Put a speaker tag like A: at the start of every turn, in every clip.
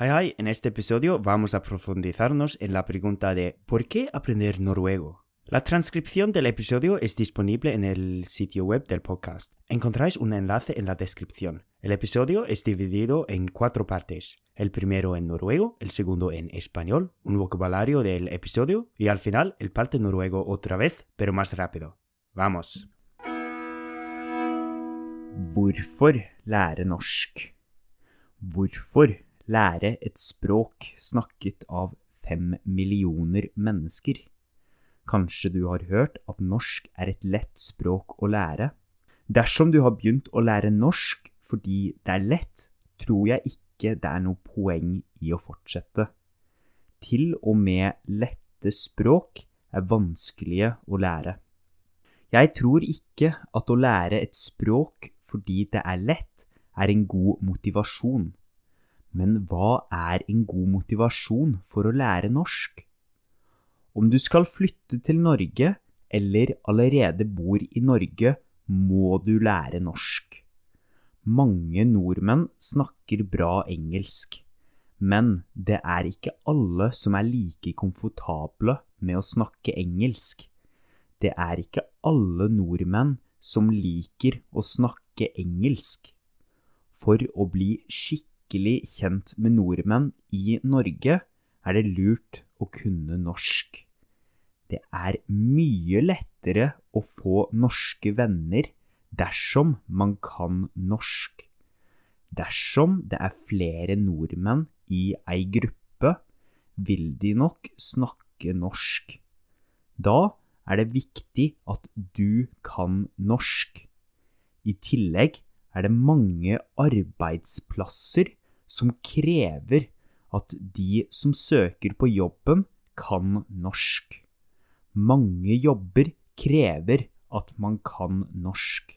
A: Hei, hei, en este episodio vamos a profundizarnos en la pregunta de ¿por qué aprender noruego? La transcripción del episodio es disponible en el sitio web del podcast. Encontráis un enlace en la descripción. El episodio es dividido en cuatro partes. El primero en noruego, el segundo en español, un vocabulario del episodio y al final el parte noruego otra vez, pero más rápido. Vamos.
B: Lære et språk snakket av fem millioner mennesker? Kanskje du har hørt at norsk er et lett språk å lære? Dersom du har begynt å lære norsk fordi det er lett, tror jeg ikke det er noe poeng i å fortsette. Til og med lette språk er vanskelige å lære. Jeg tror ikke at å lære et språk fordi det er lett, er en god motivasjon. Men hva er en god motivasjon for å lære norsk? Om du skal flytte til Norge, eller allerede bor i Norge, må du lære norsk. Mange nordmenn snakker bra engelsk, men det er ikke alle som er like komfortable med å snakke engelsk. Det er ikke alle nordmenn som liker å snakke engelsk. For å bli skikkelig kjent med nordmenn i Norge er det lurt å kunne norsk. Det er mye lettere å få norske venner dersom man kan norsk. Dersom det er flere nordmenn i ei gruppe, vil de nok snakke norsk. Da er det viktig at du kan norsk. I tillegg er det mange arbeidsplasser som krever at de som søker på jobben, kan norsk. Mange jobber krever at man kan norsk.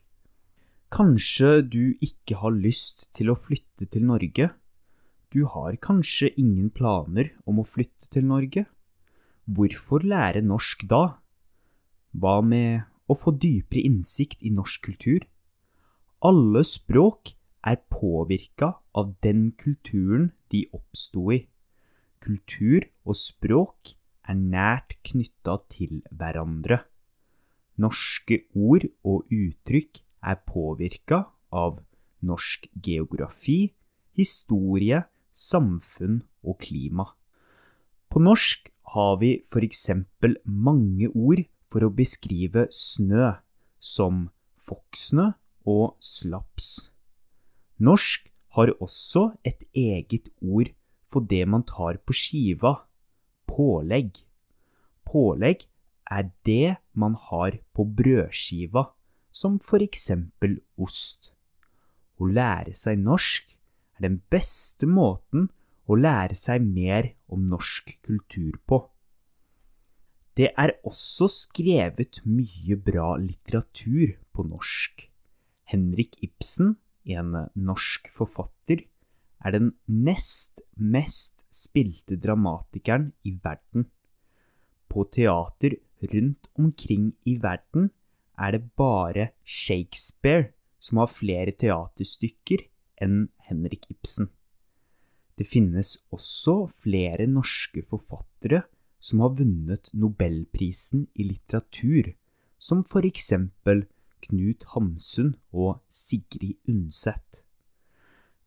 B: Kanskje du ikke har lyst til å flytte til Norge? Du har kanskje ingen planer om å flytte til Norge? Hvorfor lære norsk da? Hva med å få dypere innsikt i norsk kultur? Alle språk er påvirka av den kulturen de oppsto i. Kultur og språk er nært knytta til hverandre. Norske ord og uttrykk er påvirka av norsk geografi, historie, samfunn og klima. På norsk har vi for eksempel mange ord for å beskrive snø, som fokksnø og slaps. Norsk har også et eget ord for det man tar på skiva, pålegg. Pålegg er det man har på brødskiva, som for eksempel ost. Å lære seg norsk er den beste måten å lære seg mer om norsk kultur på. Det er også skrevet mye bra litteratur på norsk. Henrik Ibsen, en norsk forfatter, er den nest mest spilte dramatikeren i verden. På teater rundt omkring i verden er det bare Shakespeare som har flere teaterstykker enn Henrik Ibsen. Det finnes også flere norske forfattere som har vunnet nobelprisen i litteratur, som for eksempel Knut Hamsun og Sigrid Undset.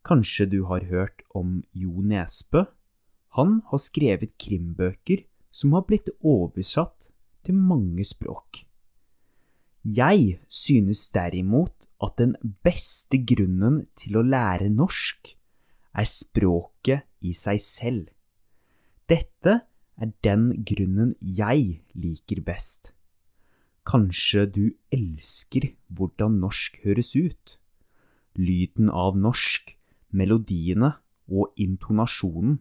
B: Kanskje du har hørt om Jo Nesbø? Han har skrevet krimbøker som har blitt oversatt til mange språk. Jeg synes derimot at den beste grunnen til å lære norsk er språket i seg selv. Dette er den grunnen jeg liker best. Kanskje du elsker hvordan norsk høres ut? Lyden av norsk, melodiene og intonasjonen.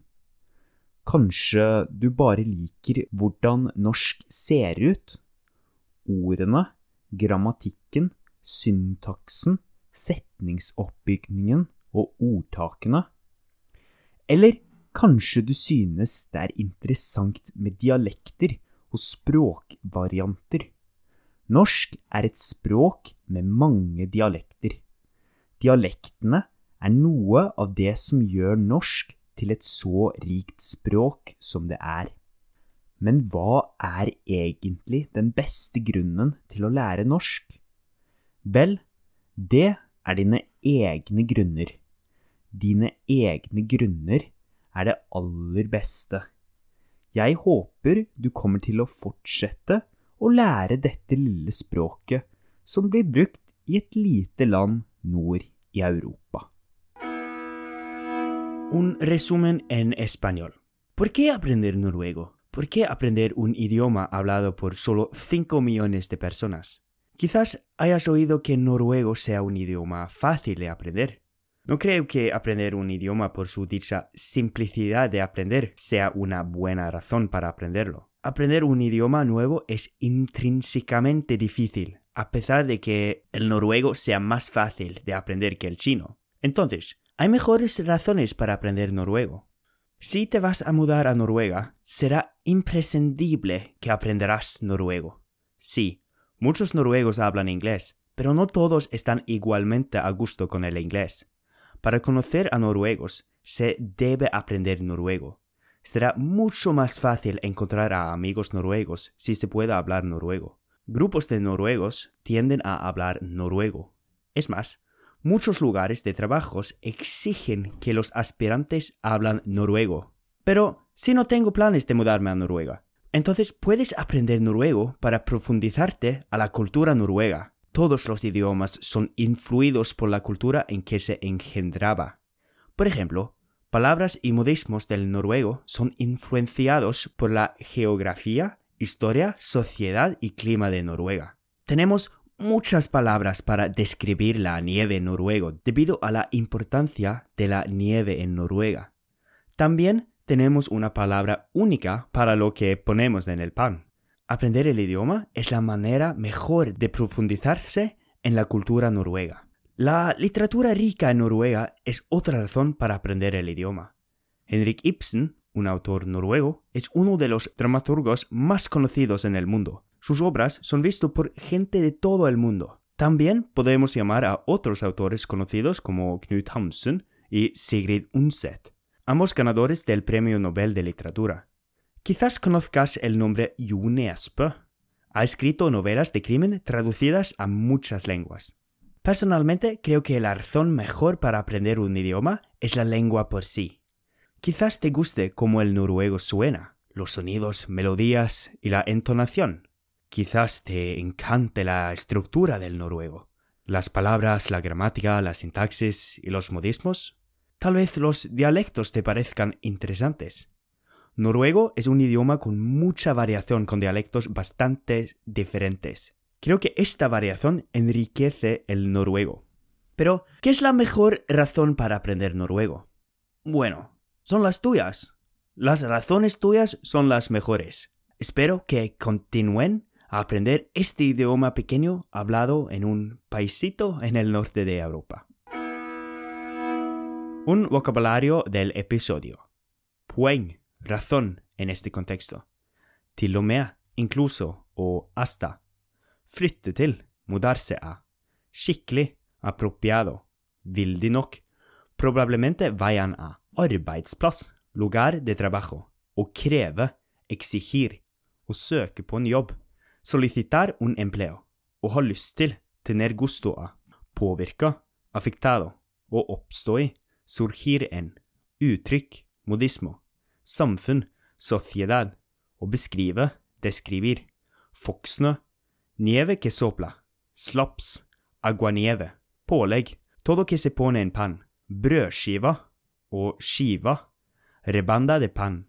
B: Kanskje du bare liker hvordan norsk ser ut? Ordene, grammatikken, syntaksen, setningsoppbygningen og ordtakene? Eller Kanskje du synes det er interessant med dialekter og språkvarianter. Norsk er et språk med mange dialekter. Dialektene er noe av det som gjør norsk til et så rikt språk som det er. Men hva er egentlig den beste grunnen til å lære norsk? Vel, det er dine egne grunner. Dine egne grunner er det aller beste. Jeg håper du kommer til å fortsette å lære dette lille språket som blir brukt i et lite land nord i Europa.
A: Un resumen en español. ¿Por qué aprender noruego? ¿Por qué aprender un idioma hablado por solo 5 millones de personas? Quizás hayas oído que noruego sea un idioma fácil de aprender. No creo que aprender un idioma por su dicha simplicidad de aprender sea una buena razón para aprenderlo. Aprender un idioma nuevo es intrínsecamente difícil, a pesar de que el noruego sea más fácil de aprender que el chino. Entonces, hay mejores razones para aprender noruego. Si te vas a mudar a Noruega, será imprescindible que aprenderás noruego. Sí, muchos noruegos hablan inglés, pero no todos están igualmente a gusto con el inglés. Para conocer a noruegos, se debe aprender noruego. Será mucho más fácil encontrar a amigos noruegos si se puede hablar noruego. Grupos de noruegos tienden a hablar noruego. Es más, muchos lugares de trabajos exigen que los aspirantes hablan noruego. Pero si no tengo planes de mudarme a Noruega, entonces puedes aprender noruego para profundizarte a la cultura noruega. Todos los idiomas son influidos por la cultura en que se engendraba. Por ejemplo, palabras y modismos del noruego son influenciados por la geografía, historia, sociedad y clima de Noruega. Tenemos muchas palabras para describir la nieve en noruego debido a la importancia de la nieve en Noruega. También tenemos una palabra única para lo que ponemos en el pan. Aprender el idioma es la manera mejor de profundizarse en la cultura noruega. La literatura rica en Noruega es otra razón para aprender el idioma. Henrik Ibsen, un autor noruego, es uno de los dramaturgos más conocidos en el mundo. Sus obras son vistas por gente de todo el mundo. También podemos llamar a otros autores conocidos como Knut Hamsun y Sigrid Undset, ambos ganadores del Premio Nobel de Literatura. Quizás conozcas el nombre Nesbø. Ha escrito novelas de crimen traducidas a muchas lenguas. Personalmente creo que la razón mejor para aprender un idioma es la lengua por sí. Quizás te guste cómo el noruego suena, los sonidos, melodías y la entonación. Quizás te encante la estructura del noruego, las palabras, la gramática, la sintaxis y los modismos. Tal vez los dialectos te parezcan interesantes. Noruego es un idioma con mucha variación con dialectos bastante diferentes. Creo que esta variación enriquece el noruego. Pero, ¿qué es la mejor razón para aprender noruego? Bueno, son las tuyas. Las razones tuyas son las mejores. Espero que continúen a aprender este idioma pequeño hablado en un paisito en el norte de Europa. Un vocabulario del episodio. Poeng, razón en este contexto. Til og med, incluso og hasta. Flytte til, mudarse a. Skikkelig, apropiado, Vildig nok. Probablemente vayan a. Arbeidsplass, lugar de trabajo. Å kreve, exigir. Å søke på en jobb. Solicitar un empleo. Å ha lyst til, tener gusto a. Påvirka, affectado. Å oppstå i, surgir en. Uttrykk, modismo. Samfunn, sociedad. Å beskrive, describir. Foxnø, nieve que sopla. Slaps, aguanieve. Pålegg, todo que se pone en pan. Brødskiva og skiva. Rebanda de pan.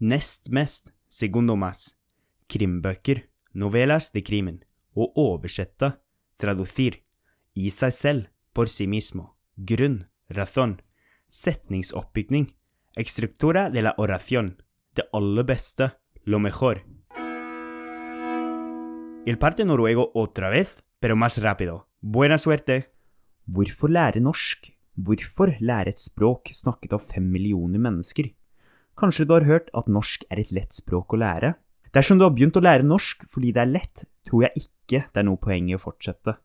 A: Nest mest, segundo mas. Krimbøker, novelas de crimen. Å oversette, traducir. I seg selv, por si mismo. Grunn, razón. Setningsoppbygning. Estructura de la oración. Det aller beste, lo mejor. El parte noruego otra vez, pero más rápido. Buena suerte!
B: Hvorfor lære norsk? Hvorfor lære et språk snakket av fem millioner mennesker? Kanskje du har hørt at norsk er et lett språk å lære? Dersom du har begynt å lære norsk fordi det er lett, tror jeg ikke det er noe poeng i å fortsette.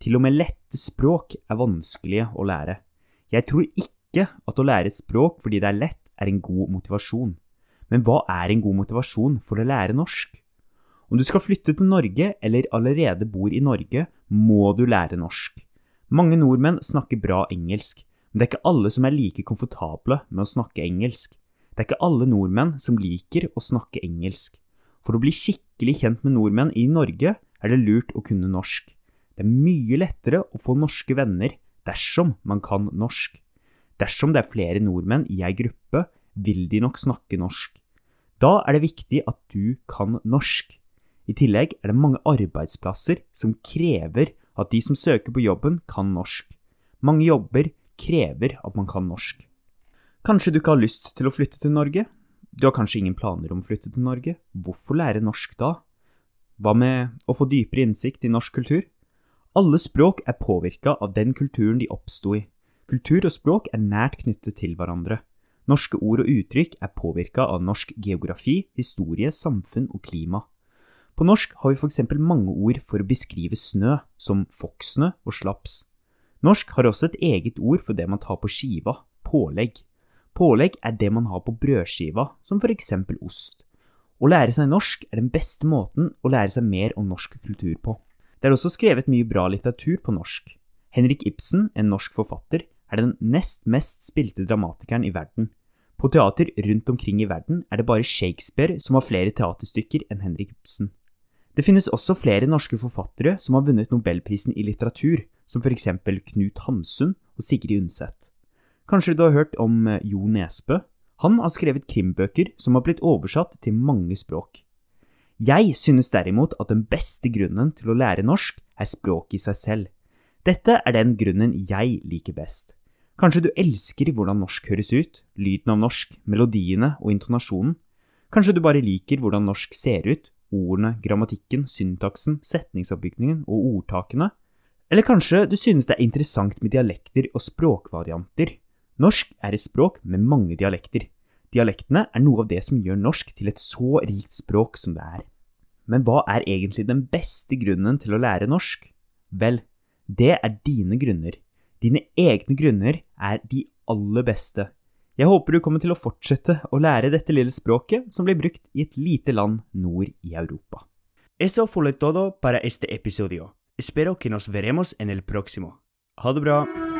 B: Til og med lette språk er vanskelige å lære. Jeg tror ikke at å lære et språk fordi det er lett, er en god motivasjon. Men hva er en god motivasjon for å lære norsk? Om du skal flytte til Norge eller allerede bor i Norge, må du lære norsk. Mange nordmenn snakker bra engelsk, men det er ikke alle som er like komfortable med å snakke engelsk. Det er ikke alle nordmenn som liker å snakke engelsk. For å bli skikkelig kjent med nordmenn i Norge er det lurt å kunne norsk. Det er mye lettere å få norske venner dersom man kan norsk. Dersom det er flere nordmenn i ei gruppe, vil de nok snakke norsk. Da er det viktig at du kan norsk. I tillegg er det mange arbeidsplasser som krever at de som søker på jobben, kan norsk. Mange jobber krever at man kan norsk. Kanskje du ikke har lyst til å flytte til Norge? Du har kanskje ingen planer om å flytte til Norge? Hvorfor lære norsk da? Hva med å få dypere innsikt i norsk kultur? Alle språk er påvirka av den kulturen de oppsto i. Kultur og språk er nært knyttet til hverandre. Norske ord og uttrykk er påvirka av norsk geografi, historie, samfunn og klima. På norsk har vi eksempel mange ord for å beskrive snø, som fokksnø og slaps. Norsk har også et eget ord for det man tar på skiva, pålegg. Pålegg er det man har på brødskiva, som eksempel ost. Å lære seg norsk er den beste måten å lære seg mer om norsk kultur på. Det er også skrevet mye bra litteratur på norsk. Henrik Ibsen, en norsk forfatter, er den nest mest spilte dramatikeren i verden. På teater rundt omkring i verden er det bare Shakespeare som har flere teaterstykker enn Henrik Ibsen. Det finnes også flere norske forfattere som har vunnet nobelprisen i litteratur, som for eksempel Knut Hamsun og Sigrid Undset. Kanskje du har hørt om eh, Jo Nesbø? Han har skrevet krimbøker som har blitt oversatt til mange språk. Jeg synes derimot at den beste grunnen til å lære norsk er språket i seg selv. Dette er den grunnen jeg liker best. Kanskje du elsker hvordan norsk høres ut, lyden av norsk, melodiene og intonasjonen. Kanskje du bare liker hvordan norsk ser ut, ordene, grammatikken, syntaksen, setningsoppbygningen og ordtakene. Eller kanskje du synes det er interessant med dialekter og språkvarianter. Norsk er et språk med mange dialekter. Dialektene er noe av det som gjør norsk til et så rikt språk som det er. Men hva er egentlig den beste grunnen til å lære norsk? Vel, det er dine grunner. Dine egne grunner er de aller beste. Jeg håper du kommer til å fortsette å lære dette lille språket som blir brukt i et lite land nord i Europa.
A: Eso fue todo para este episodio. Espero que nos veremos en el próximo. Ha det bra!